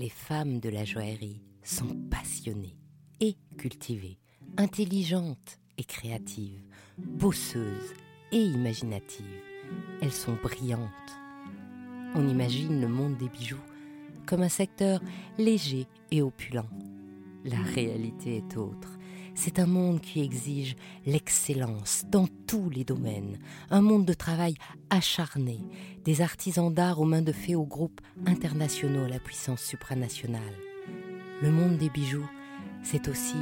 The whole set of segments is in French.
Les femmes de la joaillerie sont passionnées et cultivées, intelligentes et créatives, bosseuses et imaginatives. Elles sont brillantes. On imagine le monde des bijoux comme un secteur léger et opulent. La réalité est autre. C'est un monde qui exige l'excellence dans tous les domaines, un monde de travail acharné, des artisans d'art aux mains de fées aux groupes internationaux à la puissance supranationale. Le monde des bijoux, c'est aussi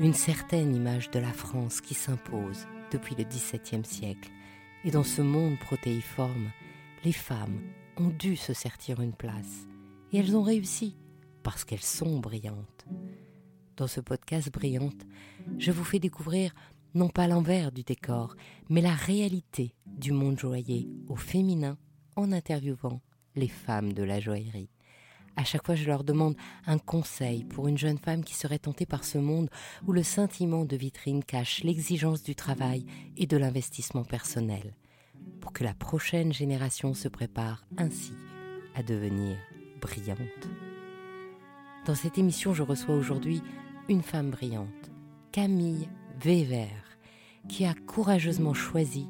une certaine image de la France qui s'impose depuis le XVIIe siècle. Et dans ce monde protéiforme, les femmes ont dû se sertir une place. Et elles ont réussi parce qu'elles sont brillantes. Dans ce podcast Brillante, je vous fais découvrir non pas l'envers du décor, mais la réalité du monde joaillier au féminin en interviewant les femmes de la joaillerie. À chaque fois, je leur demande un conseil pour une jeune femme qui serait tentée par ce monde où le sentiment de vitrine cache l'exigence du travail et de l'investissement personnel, pour que la prochaine génération se prépare ainsi à devenir brillante. Dans cette émission, je reçois aujourd'hui une femme brillante, Camille Weber, qui a courageusement choisi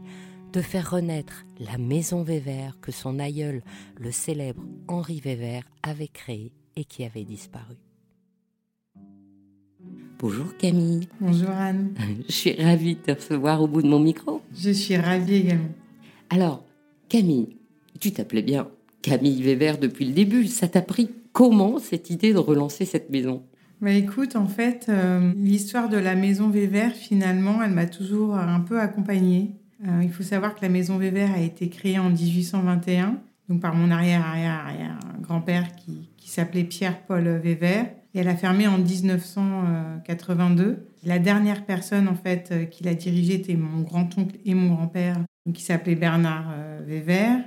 de faire renaître la maison Weber que son aïeul, le célèbre Henri Weber, avait créée et qui avait disparu. Bonjour Camille. Bonjour Anne. Je suis ravie de te recevoir au bout de mon micro. Je suis ravie également. Alors, Camille, tu t'appelais bien Camille Weber depuis le début. Ça t'a pris comment cette idée de relancer cette maison? Bah écoute, en fait, euh, l'histoire de la maison Weber, finalement, elle m'a toujours un peu accompagnée. Euh, il faut savoir que la maison Weber a été créée en 1821, donc par mon arrière-arrière-arrière-grand-père qui, qui s'appelait Pierre-Paul. Et elle a fermé en 1982. La dernière personne, en fait, euh, qui l'a dirigée était mon grand-oncle et mon grand-père, qui s'appelait Bernard Weber.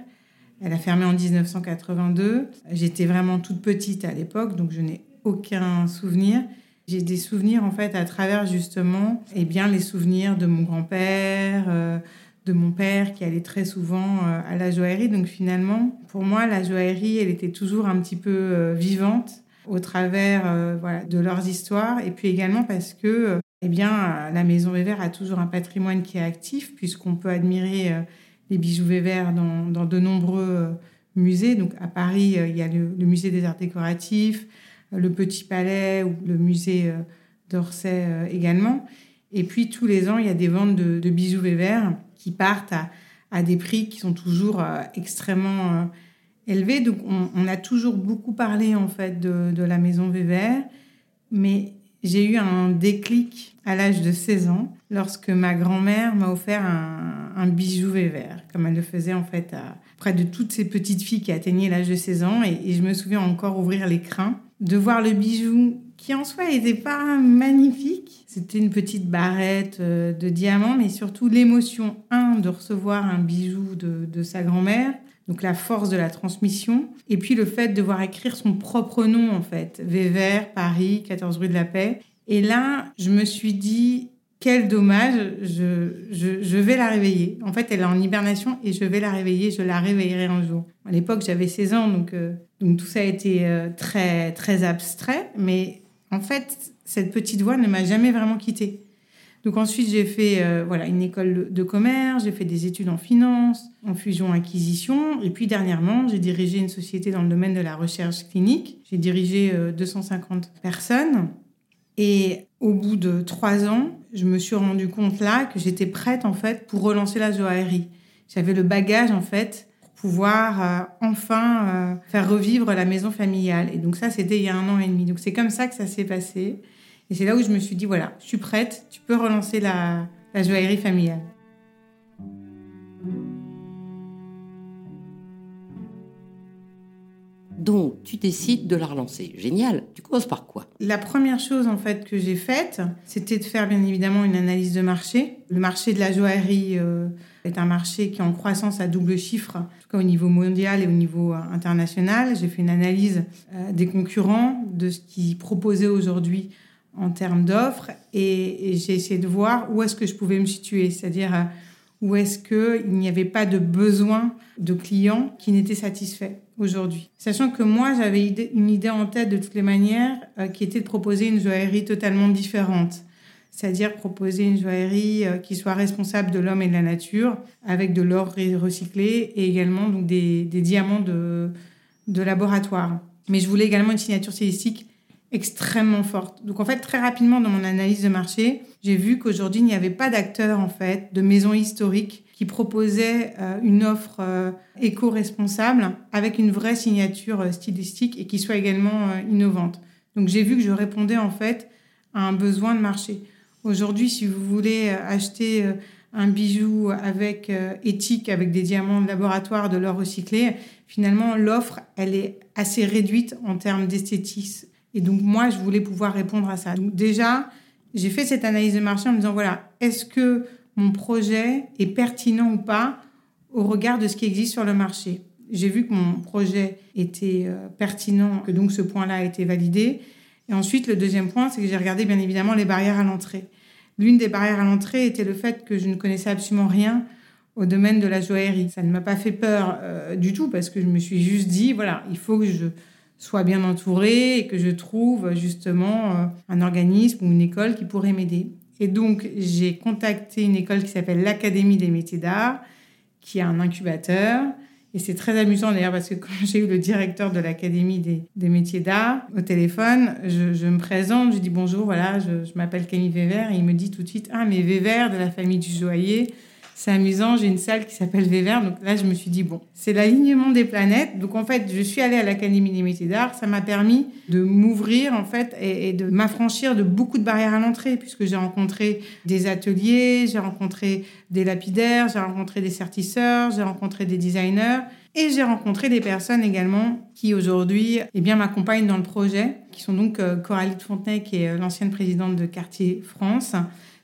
Elle a fermé en 1982. J'étais vraiment toute petite à l'époque, donc je n'ai aucun souvenir. J'ai des souvenirs en fait à travers justement eh bien, les souvenirs de mon grand-père, euh, de mon père qui allait très souvent euh, à la joaillerie. Donc finalement, pour moi, la joaillerie, elle était toujours un petit peu euh, vivante au travers voilà, de leurs histoires. Et puis également parce que eh bien, la Maison Weber a toujours un patrimoine qui est actif puisqu'on peut admirer les bijoux Weber dans, dans de nombreux musées. Donc à Paris, il y a le musée des arts décoratifs, le Petit Palais ou le musée euh, d'Orsay euh, également. Et puis tous les ans, il y a des ventes de, bijoux Weber qui partent à, des prix qui sont toujours euh, extrêmement élevés. Donc on, a toujours beaucoup parlé en fait de, la maison Weber, mais j'ai eu un déclic à l'âge de 16 ans lorsque ma grand-mère m'a offert un, bijou Weber, comme elle le faisait en fait à, près de toutes ces petites filles qui atteignaient l'âge de 16 ans. Et, et, je me souviens encore ouvrir les crins de voir le bijou qui en soi n'était pas magnifique. C'était une petite barrette euh, de diamants, mais surtout l'émotion, un, de recevoir un bijou de, sa grand-mère, donc la force de la transmission, et puis le fait de voir écrire son propre nom, en fait, Vévert, Paris, 14 rue de la Paix. Et là, je me suis dit, quel dommage, je, je, vais la réveiller. En fait, elle est en hibernation et je vais la réveiller, je la réveillerai un jour. À l'époque, j'avais 16 ans, donc, euh, donc tout ça a été euh, très, très abstrait. Mais en fait, cette petite voix ne m'a jamais vraiment quittée. Donc ensuite, j'ai fait euh, voilà, une école de commerce, j'ai fait des études en finance, en fusion-acquisition. Et puis dernièrement, j'ai dirigé une société dans le domaine de la recherche clinique. J'ai dirigé 250 personnes. Et au bout de trois ans, je me suis rendu compte là que j'étais prête en fait pour relancer la joaillerie. J'avais le bagage en fait pour pouvoir euh, enfin euh, faire revivre la maison familiale. Et donc ça, c'était il y a un an et demi. Donc c'est comme ça que ça s'est passé. Et c'est là où je me suis dit, voilà, je suis prête, tu peux relancer la, la joaillerie familiale. Donc, tu décides de la relancer. Génial. Tu commences par quoi? La première chose, en fait, que j'ai faite, c'était de faire, bien évidemment, une analyse de marché. Le marché de la joaillerie euh, est un marché qui est en croissance à double chiffre, en tout cas au niveau mondial et au niveau euh, international. J'ai fait une analyse euh, des concurrents, de ce qu'ils proposaient aujourd'hui en termes d'offres, et, et j'ai essayé de voir où est-ce que je pouvais me situer, c'est-à-dire où est-ce qu'il n'y avait pas de besoin de clients qui n'étaient satisfaits aujourd'hui. Sachant que moi, j'avais une idée en tête de toutes les manières euh, qui était de proposer une joaillerie totalement différente. C'est-à-dire proposer une joaillerie euh, qui soit responsable de l'homme et de la nature, avec de l'or recyclé et également donc, des, diamants de, de laboratoire. Mais je voulais également une signature stylistique extrêmement forte. Donc en fait, très rapidement dans mon analyse de marché, j'ai vu qu'aujourd'hui, il n'y avait pas d'acteur en fait, de maison historique qui proposait euh, une offre euh, éco-responsable avec une vraie signature euh, stylistique et qui soit également innovante. Donc j'ai vu que je répondais en fait à un besoin de marché. Aujourd'hui, si vous voulez acheter un bijou avec éthique, avec des diamants de laboratoire, de l'or recyclé, finalement l'offre, elle est assez réduite en termes d'esthétisme et donc, moi, je voulais pouvoir répondre à ça. Donc, déjà, j'ai fait cette analyse de marché en me disant, voilà, est-ce que mon projet est pertinent ou pas au regard de ce qui existe sur le marché? J'ai vu que mon projet était euh, pertinent, que donc ce point-là a été validé. Et ensuite, le deuxième point, c'est que j'ai regardé bien évidemment les barrières à l'entrée. L'une des barrières à l'entrée était le fait que je ne connaissais absolument rien au domaine de la joaillerie. Ça ne m'a pas fait peur euh, du tout parce que je me suis juste dit, voilà, il faut que je soit bien entourée et que je trouve justement euh, un organisme ou une école qui pourrait m'aider. Et donc, j'ai contacté une école qui s'appelle l'Académie des métiers d'art, qui a un incubateur. Et c'est très amusant d'ailleurs parce que quand j'ai eu le directeur de l'Académie des, métiers d'art au téléphone, je, me présente, je dis bonjour, voilà, je, je m'appelle Camille Vévert et il me dit tout de suite, ah mais Vévert de la famille du joaillier, c'est amusant, j'ai une salle qui s'appelle Vévert. Donc là, je me suis dit, bon, c'est l'alignement des planètes. Donc en fait, je suis allée à l'Académie des métiers d'art. Ça m'a permis de m'ouvrir, en fait, et, de m'affranchir de beaucoup de barrières à l'entrée, puisque j'ai rencontré des ateliers, j'ai rencontré des lapidaires, j'ai rencontré des sertisseurs, j'ai rencontré des designers. Et j'ai rencontré des personnes également qui aujourd'hui eh bien m'accompagnent dans le projet, qui sont donc euh, Coralie de Fontenay, qui est euh, l'ancienne présidente de Quartier France,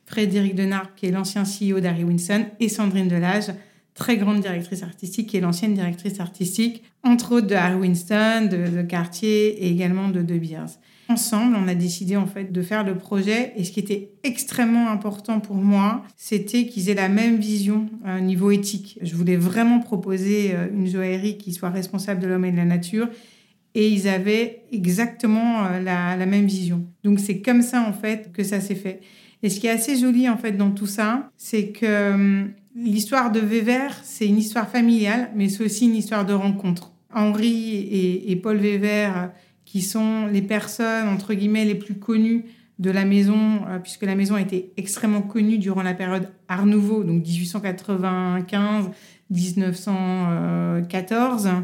Frédéric Denard, qui est l'ancien CEO d'Harry Winson, et Sandrine Delage, très grande directrice artistique, qui est l'ancienne directrice artistique, entre autres de Harry Winston, de, Cartier et également de De Beers. Ensemble, on a décidé en fait de faire le projet et ce qui était extrêmement important pour moi, c'était qu'ils aient la même vision au niveau éthique. Je voulais vraiment proposer euh, une joaillerie qui soit responsable de l'homme et de la nature et ils avaient exactement euh, la, la même vision. Donc c'est comme ça en fait que ça s'est fait. Et ce qui est assez joli en fait dans tout ça, c'est que hum, l'histoire de Weber, c'est une histoire familiale, mais c'est aussi une histoire de rencontre. Henri et, Paul Weber, qui sont les personnes entre guillemets les plus connues de la maison, euh, puisque la maison a été extrêmement connue durant la période Art Nouveau, donc 1895-1914,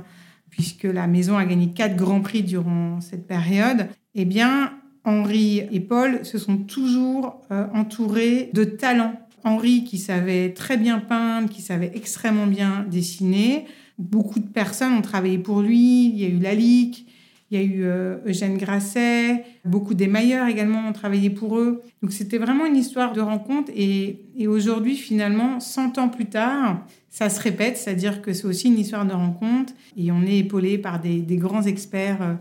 puisque la maison a gagné quatre grands prix durant cette période. Eh bien, Henri et Paul se sont toujours euh, entourés de talents. Henri qui savait très bien peindre, qui savait extrêmement bien dessiner. Beaucoup de personnes ont travaillé pour lui. Il y a eu Lalique, il y a eu euh, Eugène Grasset, beaucoup d'émailleurs également ont travaillé pour eux. Donc c'était vraiment une histoire de rencontre et, aujourd'hui finalement, 100 ans plus tard, ça se répète, c'est-à-dire que c'est aussi une histoire de rencontre et on est épaulé par des, grands experts euh,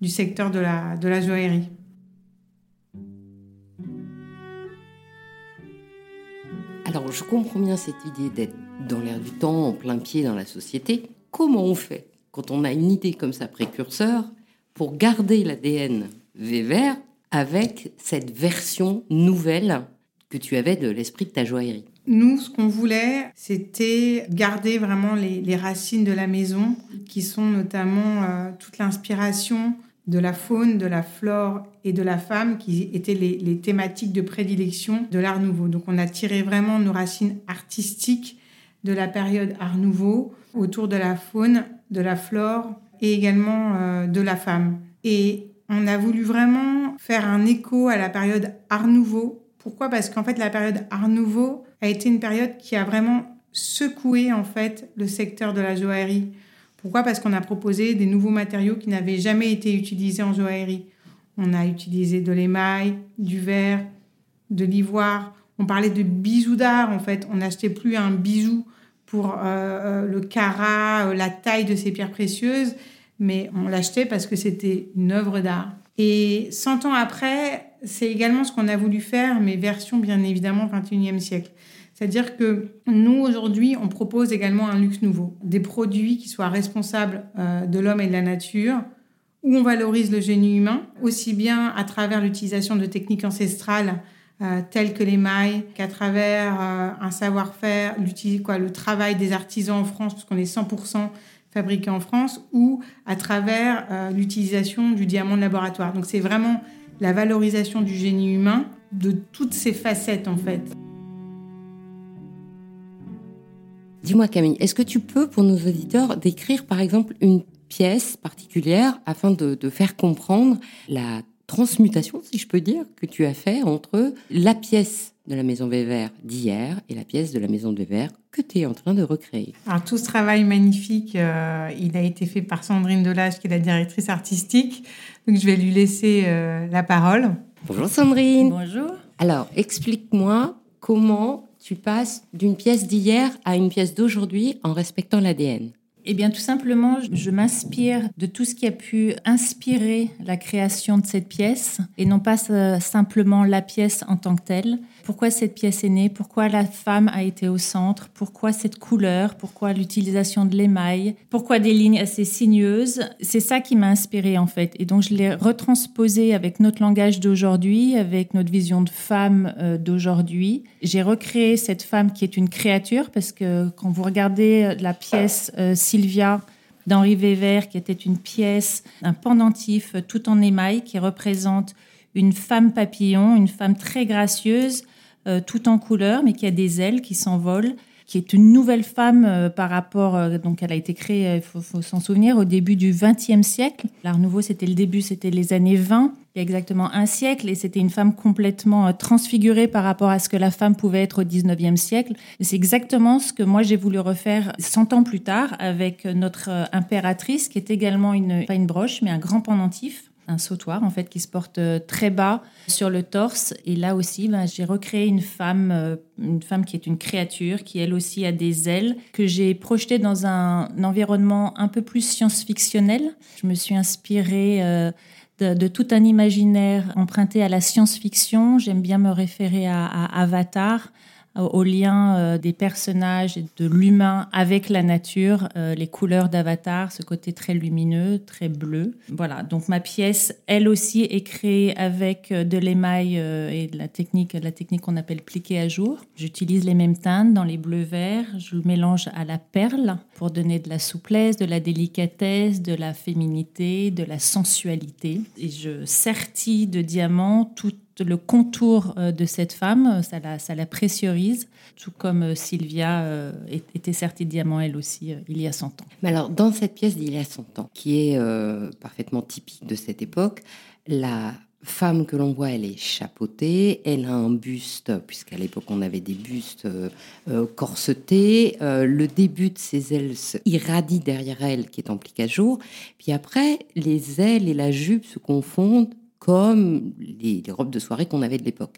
du secteur de la, de la joaillerie. Alors, je comprends bien cette idée d'être dans l'air du temps, en plein pied dans la société. Comment on fait quand on a une idée comme ça précurseur pour garder l'ADN Weber avec cette version nouvelle que tu avais de l'esprit de ta joaillerie? Nous, ce qu'on voulait, c'était garder vraiment les, racines de la maison, qui sont notamment euh, toute l'inspiration de la faune, de la flore et de la femme qui étaient les, thématiques de prédilection de l'Art nouveau. Donc on a tiré vraiment nos racines artistiques de la période Art nouveau autour de la faune, de la flore et également euh, de la femme. Et on a voulu vraiment faire un écho à la période Art nouveau. Pourquoi? Parce qu'en fait la période Art nouveau a été une période qui a vraiment secoué en fait le secteur de la joaillerie. Pourquoi? Parce qu'on a proposé des nouveaux matériaux qui n'avaient jamais été utilisés en joaillerie. On a utilisé de l'émail, du verre, de l'ivoire. On parlait de bijoux d'art, en fait. On n'achetait plus un bijou pour euh, euh, le carat, euh, la taille de ces pierres précieuses, mais on l'achetait parce que c'était une œuvre d'art. Et 100 ans après, c'est également ce qu'on a voulu faire, mais version bien évidemment 21e siècle. C'est-à-dire que nous, aujourd'hui, on propose également un luxe nouveau, des produits qui soient responsables euh, de l'homme et de la nature, où on valorise le génie humain, aussi bien à travers l'utilisation de techniques ancestrales euh, telles que les mailles, qu'à travers euh, un savoir-faire, le travail des artisans en France, parce qu'on est 100% fabriqué en France, ou à travers l'utilisation du diamant de laboratoire. Donc c'est vraiment la valorisation du génie humain de toutes ces facettes en fait. Dis-moi Camille, est-ce que tu peux pour nos auditeurs décrire par exemple une pièce particulière afin de, faire comprendre la transmutation, si je peux dire, que tu as fait entre la pièce de la Maison Weber d'hier et la pièce de la Maison Weber que tu es en train de recréer? Alors tout ce travail magnifique, euh, il a été fait par Sandrine Delage, qui est la directrice artistique. Donc je vais lui laisser euh, la parole. Bonjour Sandrine. Bonjour. Alors explique-moi comment tu passes d'une pièce d'hier à une pièce d'aujourd'hui en respectant l'ADN eh bien, tout simplement, je m'inspire de tout ce qui a pu inspirer la création de cette pièce et non pas euh, simplement la pièce en tant que telle pourquoi cette pièce est née, pourquoi la femme a été au centre, pourquoi cette couleur, pourquoi l'utilisation de l'émail, pourquoi des lignes assez sinueuses? C'est ça qui m'a inspirée en fait. Et donc je l'ai retransposé avec notre langage d'aujourd'hui, avec notre vision de femme euh, d'aujourd'hui. J'ai recréé cette femme qui est une créature parce que quand vous regardez la pièce euh, Sylvia, d'Henri Weber, qui était une pièce, un pendentif tout en émail qui représente une femme papillon, une femme très gracieuse, euh, tout en couleur, mais qui a des ailes qui s'envolent, qui est une nouvelle femme euh, par rapport. Euh, donc, elle a été créée, il faut, s'en souvenir, au début du XXe siècle. L'Art Nouveau, c'était le début, c'était les années 20, il y a exactement un siècle, et c'était une femme complètement transfigurée par rapport à ce que la femme pouvait être au XIXe siècle. C'est exactement ce que moi j'ai voulu refaire 100 ans plus tard avec notre impératrice, qui est également une, pas une broche, mais un grand pendentif un sautoir en fait qui se porte euh, très bas sur le torse. Et là aussi ben, j'ai recréé une femme euh, une femme qui est une créature qui elle aussi a des ailes que j'ai projetée dans un, environnement un peu plus science-fictionnel. Je me suis inspirée euh, de, tout un imaginaire emprunté à la science-fiction. J'aime bien me référer à Avatar au lien euh, des personnages et de l'humain avec la nature, euh, les couleurs d'Avatar, ce côté très lumineux, très bleu. Voilà, donc ma pièce, elle aussi, est créée avec euh, de l'émail et de la technique, la technique qu'on appelle pliqué à jour. J'utilise les mêmes teintes dans les bleus verts, je mélange à la perle pour donner de la souplesse, de la délicatesse, de la féminité, de la sensualité. Et je sertis de diamants tout le contour euh, de cette femme, ça la, ça la pressurise, tout comme euh, Sylvia euh, était sertie de diamants elle aussi il y a 100 ans. Mais alors, dans cette pièce d'il y a 100 ans, qui est parfaitement typique de cette époque, la femme que l'on voit, elle est chapeautée, elle a un buste, puisqu'à l'époque on avait des bustes corsetés, le début de ses ailes irradie derrière elle, qui est en plique à jour, puis après, les ailes et la jupe se confondent comme les, robes de soirée qu'on avait de l'époque.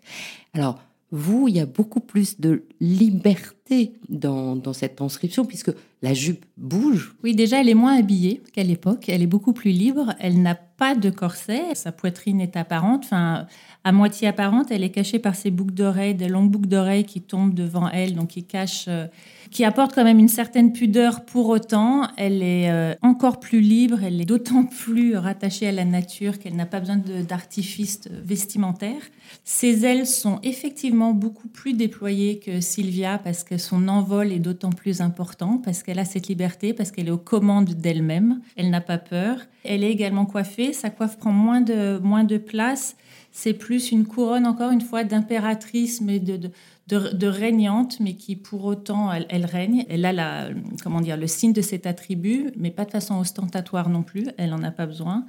Alors, vous, il y a beaucoup plus de liberté dans, dans, cette transcription, puisque la jupe bouge. Oui, déjà, elle est moins habillée qu'à l'époque. Elle est beaucoup plus libre. Elle n'a pas de corset. Sa poitrine est apparente. Enfin, à moitié apparente. Elle est cachée par ses boucles d'oreilles, des longues boucles d'oreilles qui tombent devant elle, donc qui cachent, euh, qui apportent quand même une certaine pudeur. Pour autant, elle est euh, encore plus libre. Elle est d'autant plus rattachée à la nature qu'elle n'a pas besoin d'artifice vestimentaire. Ses ailes sont effectivement beaucoup plus déployées que Sylvia parce que son envol est d'autant plus important, parce qu'elle a cette liberté, parce qu'elle est aux commandes d'elle-même. Elle n'a pas peur. Elle est également coiffée. Sa coiffe prend moins de, moins de place c'est plus une couronne, encore une fois, d'impératrice, mais de, de, régnante, mais qui pour autant, elle, règne. Elle a la, comment dire, le signe de cet attribut, mais pas de façon ostentatoire non plus. Elle n'en a pas besoin.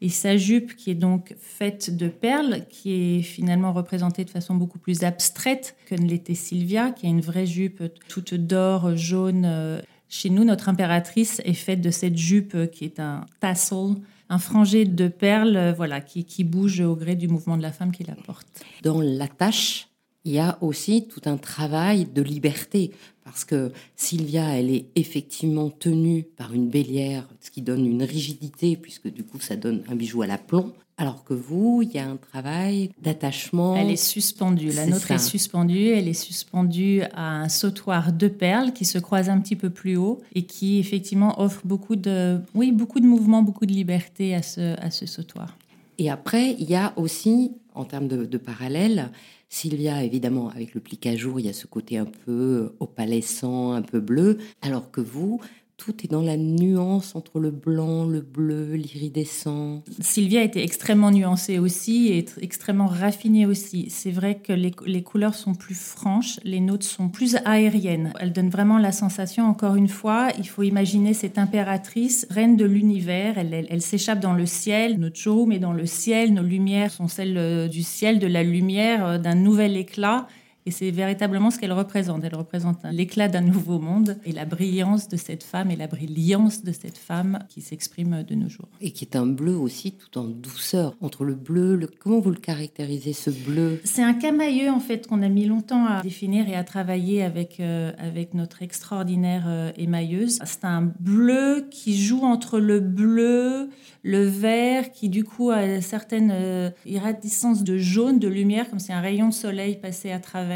Et sa jupe, qui est donc faite de perles, qui est finalement représentée de façon beaucoup plus abstraite que ne l'était Sylvia, qui a une vraie jupe toute d'or, jaune. Chez nous, notre impératrice est faite de cette jupe qui est un tassel un frangé de perles euh, voilà, qui, qui bouge au gré du mouvement de la femme qui la porte. Dans la il y a aussi tout un travail de liberté, parce que Sylvia, elle est effectivement tenue par une bélière, ce qui donne une rigidité, puisque du coup, ça donne un bijou à la plomb, Alors que vous, il y a un travail d'attachement. Elle est suspendue. La nôtre est suspendue. Elle est suspendue à un sautoir de perles qui se croise un petit peu plus haut et qui effectivement offre beaucoup de, oui, beaucoup de mouvement, beaucoup de liberté à ce, à ce sautoir. Et après, il y a aussi, en termes de, de parallèle, Sylvia, évidemment, avec le plique à jour, il y a ce côté un peu opalescent, un peu bleu, alors que vous, tout est dans la nuance entre le blanc, le bleu, l'iridescent. Sylvia était extrêmement nuancée aussi et extrêmement raffinée aussi. C'est vrai que les, couleurs sont plus franches, les notes sont plus aériennes. Elles donnent vraiment la sensation, encore une fois, il faut imaginer cette impératrice, reine de l'univers. Elle, elle, s'échappe dans le ciel. Notre showroom est dans le ciel. Nos lumières sont celles euh, du ciel, de la lumière, euh, d'un nouvel éclat. Et c'est véritablement ce qu'elle représente. Elle représente l'éclat d'un nouveau monde et la brillance de cette femme et la brillance de cette femme qui s'exprime de nos jours. Et qui est un bleu aussi tout en douceur. Entre le bleu, le... comment vous le caractérisez ce bleu? C'est un camailleux en fait qu'on a mis longtemps à définir et à travailler avec, euh, avec notre extraordinaire euh, émailleuse. C'est un bleu qui joue entre le bleu, le vert, qui du coup a certaines euh, de jaune, de lumière, comme si un rayon de soleil passait à travers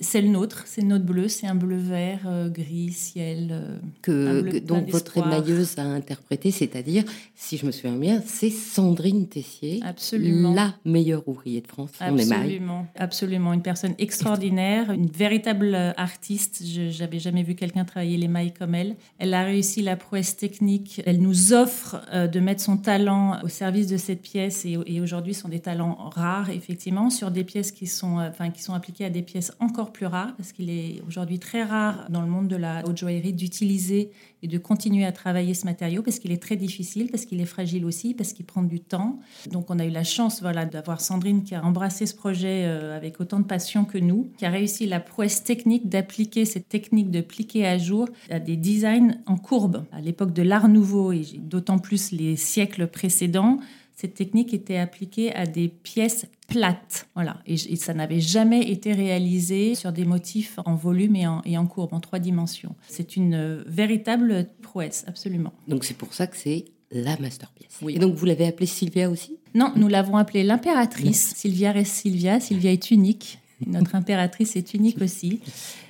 c'est le nôtre, c'est notre bleu, c'est un bleu vert, euh, gris, ciel. Euh, que, donc votre émailleuse a interprété, c'est-à-dire, si je me souviens bien, c'est Sandrine Tessier, absolument. la meilleure ouvrier de France Absolument, absolument, une personne extraordinaire, une véritable euh, artiste. Je n'avais jamais vu quelqu'un travailler les mailles comme elle. Elle a réussi la prouesse technique. Elle nous offre de mettre son talent au service de cette pièce et, et aujourd'hui sont des talents rares, effectivement, sur des pièces qui sont, enfin, qui sont appliquées à des pièces encore plus rare parce qu'il est aujourd'hui très rare dans le monde de la haute joaillerie d'utiliser et de continuer à travailler ce matériau parce qu'il est très difficile, parce qu'il est fragile aussi, parce qu'il prend du temps. Donc on a eu la chance voilà, d'avoir Sandrine qui a embrassé ce projet euh, avec autant de passion que nous, qui a réussi la prouesse technique d'appliquer cette technique de pliquer à jour à des designs en courbe. À l'époque de l'art nouveau et d'autant plus les siècles précédents, cette technique était appliquée à des pièces plates. Voilà. Et, ça n'avait jamais été réalisé sur des motifs en volume et en, et en courbe, en trois dimensions. C'est une euh, véritable prouesse, absolument. Donc c'est pour ça que c'est la masterpiece. Oui. Et donc vous l'avez appelée Sylvia aussi? Non, nous l'avons appelée l'impératrice. Sylvia reste Sylvia. Sylvia est unique. Notre impératrice est unique aussi.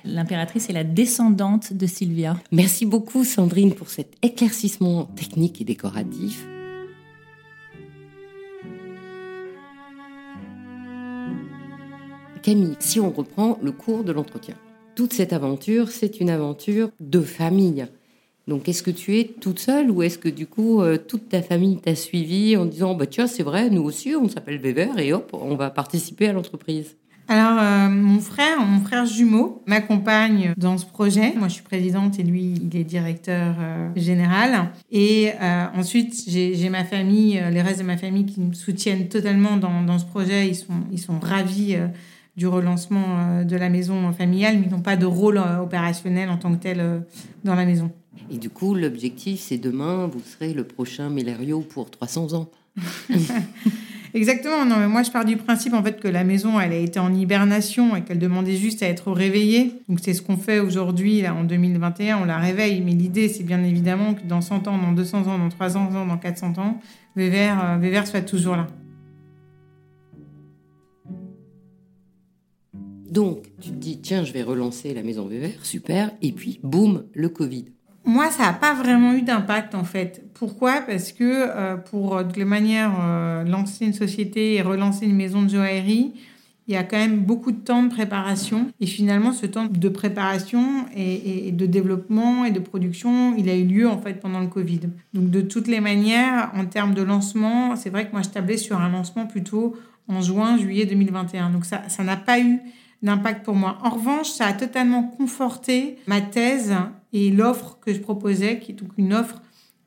L'impératrice est la descendante de Sylvia. Merci beaucoup Sandrine pour cet éclaircissement technique et décoratif. Si on reprend le cours de l'entretien, toute cette aventure, c'est une aventure de famille. Donc, est-ce que tu es toute seule ou est-ce que du coup, euh, toute ta famille t'a suivi en disant bah, Tiens, c'est vrai, nous aussi, on s'appelle Weber et hop, on va participer à l'entreprise? Alors, euh, mon frère, mon frère jumeau, m'accompagne dans ce projet. Moi, je suis présidente et lui, il est directeur euh, général. Et ensuite, j'ai ma famille, les restes de ma famille qui me soutiennent totalement dans, dans ce projet. Ils sont, ils sont ravis du relancement euh, de la maison familiale, mais n'ont pas de rôle euh, opérationnel en tant que tel euh, dans la maison. Et du coup, l'objectif, c'est demain, vous serez le prochain Mélerio pour 300 ans. Exactement. Non, mais moi, je pars du principe en fait que la maison, elle a été en hibernation et qu'elle demandait juste à être réveillée. Donc, c'est ce qu'on fait aujourd'hui, là, en 2021. On la réveille. Mais l'idée, c'est bien évidemment que dans 100 ans, dans 200 ans, dans 300 ans, dans 400 ans, Vévert soit toujours là. Donc, tu te dis, tiens, je vais relancer la maison Weber, super, et puis, boum, le Covid. Moi, ça n'a pas vraiment eu d'impact en fait. Pourquoi? Parce que euh, pour euh, de toute manière euh, lancer une société et relancer une maison de joaillerie, il y a quand même beaucoup de temps de préparation. Et finalement, ce temps de préparation et, de développement et de production, il a eu lieu en fait pendant le Covid. Donc de toutes les manières, en termes de lancement, c'est vrai que moi je tablais sur un lancement plutôt en juin, juillet 2021. Donc ça, ça n'a pas eu d'impact pour moi. En revanche, ça a totalement conforté ma thèse et l'offre que je proposais, qui est donc une offre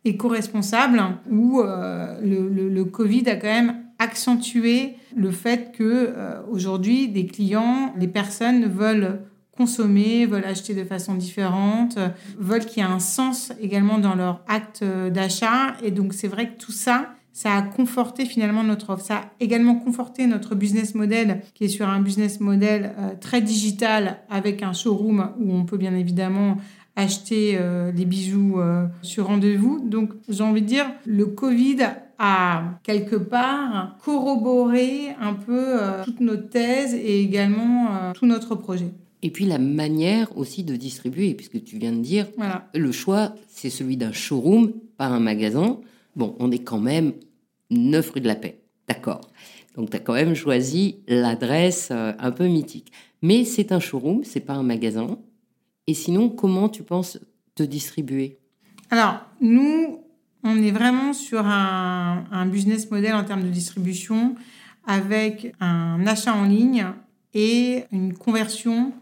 éco-responsable, où euh, le, Covid a quand même accentué le fait que euh, aujourd'hui, des clients, les personnes veulent consommer, veulent acheter de façon différente, veulent qu'il y ait un sens également dans leur acte d'achat. Et donc, c'est vrai que tout ça, ça a conforté finalement notre offre. Ça a également conforté notre business model qui est sur un business model euh, très digital avec un showroom où on peut bien évidemment acheter euh, les bijoux euh, sur rendez-vous. Donc j'ai envie de dire, le Covid à quelque part corroborer un peu euh, toute notre thèse et également tout notre projet. Et puis la manière aussi de distribuer, puisque tu viens de dire, le choix, c'est celui d'un showroom, pas un magasin. Bon, on est quand même 9 rue de la Paix, d'accord. Donc tu as quand même choisi l'adresse euh, un peu mythique. Mais c'est un showroom, c'est pas un magasin. Et sinon, comment tu penses te distribuer? Alors, nous, on est vraiment sur un, un, business model en termes de distribution avec un achat en ligne et une conversion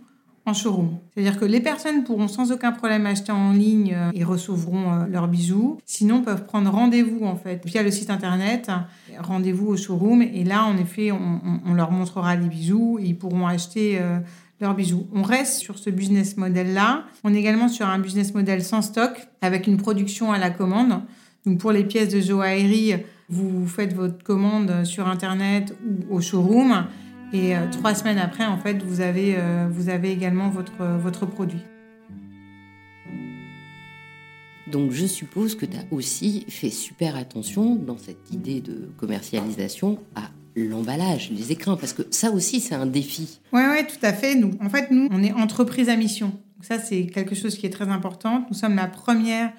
en showroom. C'est-à-dire que les personnes pourront sans aucun problème acheter en ligne euh, et recevront euh, leurs bijoux. Sinon, peuvent prendre rendez-vous en fait via le site internet, rendez-vous au showroom et là, en effet, on, leur montrera les bijoux et ils pourront acheter euh, leurs bijoux. On reste sur ce business model-là. On est également sur un business model sans stock avec une production à la commande. Donc pour les pièces de joaillerie, vous faites votre commande sur internet ou au showroom et euh, trois semaines après, en fait, vous avez, euh, vous avez également votre, votre produit. Donc je suppose que tu as aussi fait super attention dans cette idée de commercialisation à l'emballage, les écrins, parce que ça aussi c'est un défi. Oui, ouais, tout à fait. Nous, en fait, nous, on est entreprise à mission. Donc ça, c'est quelque chose qui est très important. Nous sommes la première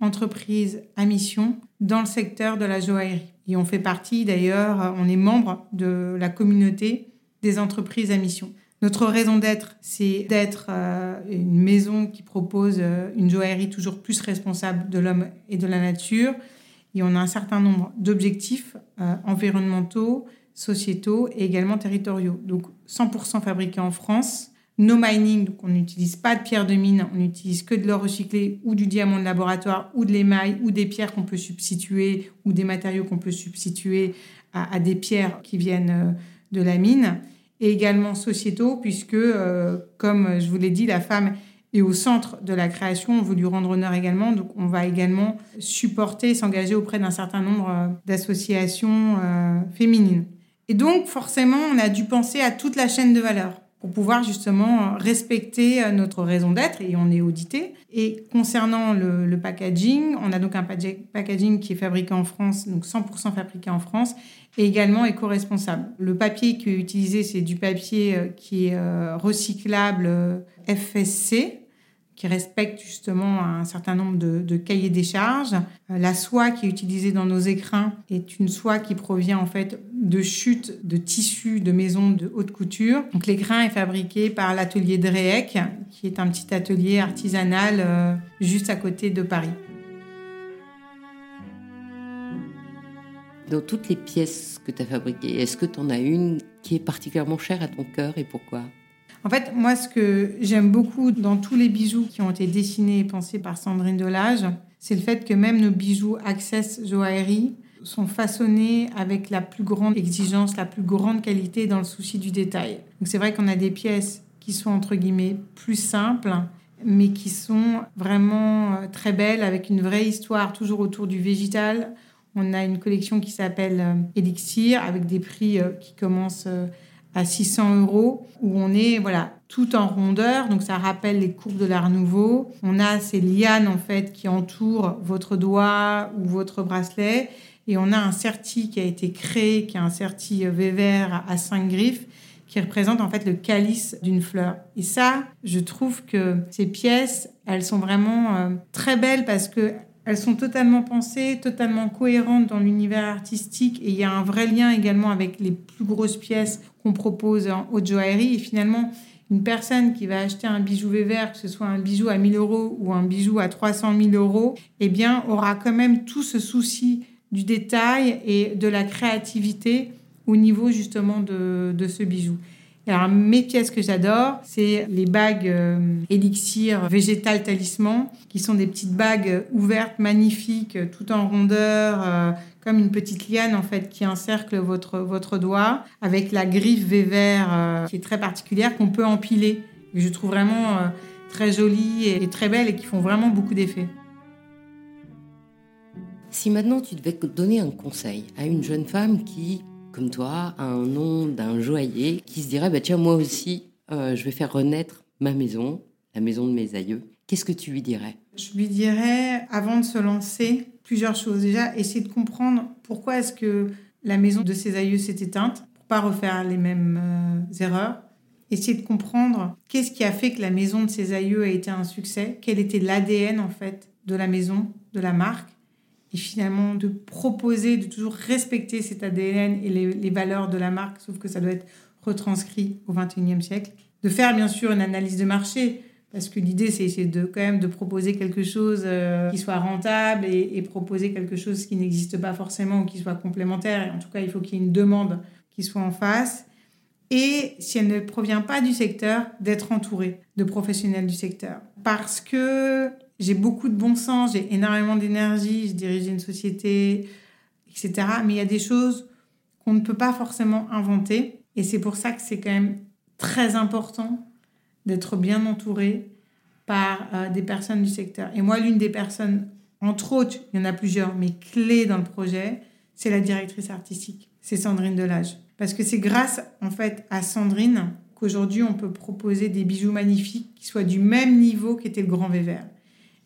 entreprise à mission dans le secteur de la joaillerie. Et on fait partie d'ailleurs, on est membre de la communauté des entreprises à mission. Notre raison d'être, c'est d'être euh, une maison qui propose euh, une joaillerie toujours plus responsable de l'homme et de la nature. Et on a un certain nombre d'objectifs euh, environnementaux, sociétaux et également territoriaux. Donc 100% fabriqué en France. No mining, donc on n'utilise pas de pierre de mine, on n'utilise que de l'or recyclé ou du diamant de laboratoire ou de l'émail ou des pierres qu'on peut substituer ou des matériaux qu'on peut substituer à, des pierres qui viennent de la mine et également sociétaux, puisque, euh, comme je vous l'ai dit, la femme est au centre de la création. On veut lui rendre honneur également. Donc, on va également supporter, s'engager auprès d'un certain nombre euh, d'associations euh, féminines. Et donc, forcément, on a dû penser à toute la chaîne de valeur pour pouvoir justement respecter notre raison d'être et on est audité. Et concernant le, packaging, on a donc un packaging qui est fabriqué en France, donc 100% fabriqué en France et également éco-responsable. Le papier qui est utilisé, c'est du papier euh, qui est euh, recyclable euh, FSC, qui respecte justement un certain nombre de, cahiers des charges. La soie qui est utilisée dans nos écrins est une soie qui provient en fait de chutes de tissus de maisons de haute couture. Donc l'écrin est fabriqué par l'atelier Dreyek, qui est un petit atelier artisanal juste à côté de Paris. dans toutes les pièces que tu as fabriquées, est-ce que tu en as une qui est particulièrement chère à ton cœur et pourquoi? En fait, moi, ce que j'aime beaucoup dans tous les bijoux qui ont été dessinés et pensés par Sandrine Delage, c'est le fait que même nos bijoux Access Joaillerie sont façonnés avec la plus grande exigence, la plus grande qualité dans le souci du détail. Donc c'est vrai qu'on a des pièces qui sont entre guillemets plus simples, mais qui sont vraiment euh, très belles, avec une vraie histoire toujours autour du végétal, on a une collection qui s'appelle euh, Elixir avec des prix euh, qui commencent à 600 euros où on est voilà tout en rondeur. Donc ça rappelle les courbes de l'art nouveau. On a ces lianes en fait qui entourent votre doigt ou votre bracelet. Et on a un certi qui a été créé qui est un certi Weber à cinq griffes qui représente en fait le calice d'une fleur. Et ça, je trouve que ces pièces, elles sont vraiment très belles parce que elles sont totalement pensées, totalement cohérentes dans l'univers artistique et il y a un vrai lien également avec les plus grosses pièces qu'on propose en haute joaillerie. Et finalement, une personne qui va acheter un bijou Weber, que ce soit un bijou à 1000 euros ou un bijou à 300 000 euros, eh bien, aura quand même tout ce souci du détail et de la créativité au niveau justement de ce bijou. Alors, mes pièces que j'adore, c'est les bagues euh, élixir végétal talisman, qui sont des petites bagues ouvertes, magnifiques, tout en rondeur, euh, comme une petite liane en fait qui encercle votre, votre doigt, avec la griffe Weber euh, qui est très particulière, qu'on peut empiler. Et je trouve vraiment très jolie et très belle et qui font vraiment beaucoup d'effet. Si maintenant tu devais donner un conseil à une jeune femme qui comme toi, un nom d'un joaillier qui se dirait bah, Tiens, moi aussi, euh, je vais faire renaître ma maison, la maison de mes aïeux. Qu'est-ce que tu lui dirais? Je lui dirais, avant de se lancer, plusieurs choses. Déjà, essayer de comprendre pourquoi est-ce que la maison de ses aïeux s'est éteinte, pour pas refaire les mêmes euh, erreurs. Essayer de comprendre qu'est-ce qui a fait que la maison de ses aïeux a été un succès, quel était l'ADN en fait de la maison, de la marque, et finalement de proposer de toujours respecter cet ADN et les, les valeurs de la marque, sauf que ça doit être retranscrit au XXIe siècle. De faire bien sûr une analyse de marché, parce que l'idée, c'est de quand même de proposer quelque chose euh, qui soit rentable et, proposer quelque chose qui n'existe pas forcément ou qui soit complémentaire. en tout cas, il faut qu'il y ait une demande qui soit en face. Et si elle ne provient pas du secteur, d'être entouré de professionnels du secteur. Parce que j'ai beaucoup de bon sens, j'ai énormément d'énergie, je dirige une société, etc. Mais il y a des choses qu'on ne peut pas forcément inventer. Et c'est pour ça que c'est quand même très important d'être bien entouré par euh, des personnes du secteur. Et moi, l'une des personnes, entre autres, il y en a plusieurs, mais clés dans le projet, c'est la directrice artistique. C'est Sandrine Delage. Parce que c'est grâce, en fait, à Sandrine qu'aujourd'hui, on peut proposer des bijoux magnifiques qui soient du même niveau qu'était le Grand Vévert.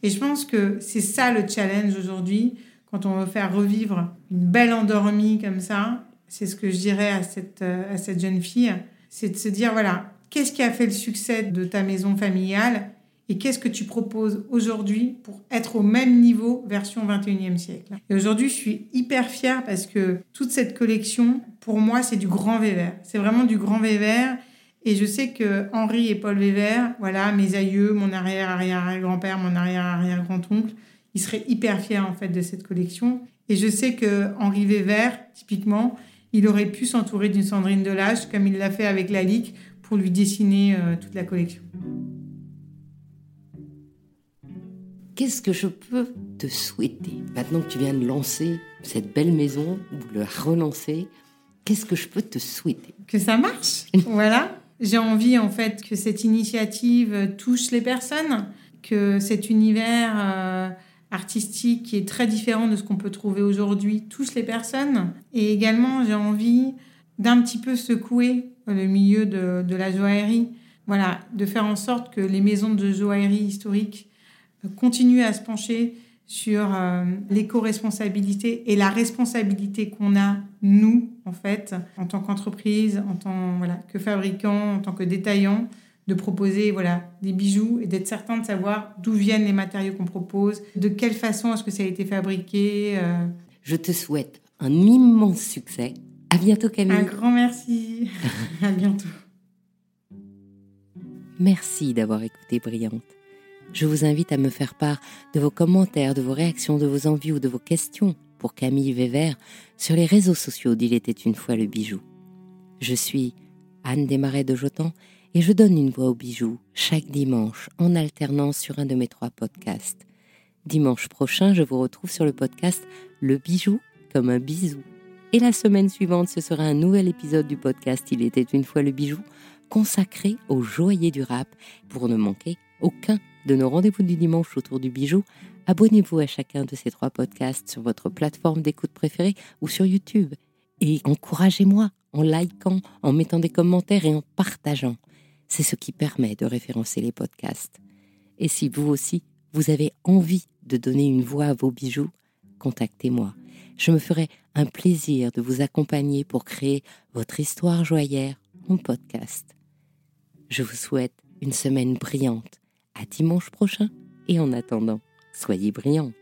Et je pense que c'est ça le challenge aujourd'hui, quand on veut faire revivre une belle endormie comme ça. C'est ce que je dirais à cette, euh, à cette jeune fille, c'est de se dire, voilà, qu'est-ce qui a fait le succès de ta maison familiale et qu'est-ce que tu proposes aujourd'hui pour être au même niveau version 21e siècle? Et aujourd'hui, je suis hyper fière parce que toute cette collection, pour moi, c'est du grand Vévert. C'est vraiment du grand Vévert. Et je sais que Henri et Paul Vévert, voilà, mes aïeux, mon arrière-arrière-grand-père, mon arrière-arrière-grand-oncle, ils seraient hyper fiers en fait de cette collection. Et je sais que Henri Vévert, typiquement, il aurait pu s'entourer d'une Sandrine Delage comme il l'a fait avec Lalique pour lui dessiner euh, toute la collection. Qu'est-ce que je peux te souhaiter? Maintenant que tu viens de lancer cette belle maison, ou de la relancer, qu'est-ce que je peux te souhaiter? Que ça marche, voilà. J'ai envie en fait que cette initiative touche les personnes, que cet univers euh, artistique qui est très différent de ce qu'on peut trouver aujourd'hui touche les personnes. Et également, j'ai envie d'un petit peu secouer le milieu de, la joaillerie. Voilà, de faire en sorte que les maisons de joaillerie historiques euh, continuent à se pencher sur euh, l'éco-responsabilité et la responsabilité qu'on a, nous, en fait, en tant qu'entreprise, en tant voilà, que fabricant, en tant que détaillant, de proposer voilà, des bijoux et d'être certain de savoir d'où viennent les matériaux qu'on propose, de quelle façon est-ce que ça a été fabriqué. Euh. Je te souhaite un immense succès à bientôt Camille. Un grand merci. à bientôt. Merci d'avoir écouté Brillante. Je vous invite à me faire part de vos commentaires, de vos réactions, de vos envies ou de vos questions pour Camille Vévert sur les réseaux sociaux d'Il était une fois le bijou. Je suis Anne Desmarais de Jotan et je donne une voix au bijou chaque dimanche en alternance sur un de mes trois podcasts. Dimanche prochain, je vous retrouve sur le podcast Le bijou comme un bisou. Et la semaine suivante, ce sera un nouvel épisode du podcast Il était une fois le bijou, consacré aux joailliers du rap. Pour ne manquer aucun de nos rendez-vous du dimanche autour du bijou, abonnez-vous à chacun de ces trois podcasts sur votre plateforme d'écoute préférée ou sur YouTube. Et encouragez-moi en likant, en mettant des commentaires et en partageant. C'est ce qui permet de référencer les podcasts. Et si vous aussi, vous avez envie de donner une voix à vos bijoux, contactez-moi je me ferai un plaisir de vous accompagner pour créer votre histoire joyeuse en podcast. Je vous souhaite une semaine brillante. À dimanche prochain et en attendant, soyez brillants.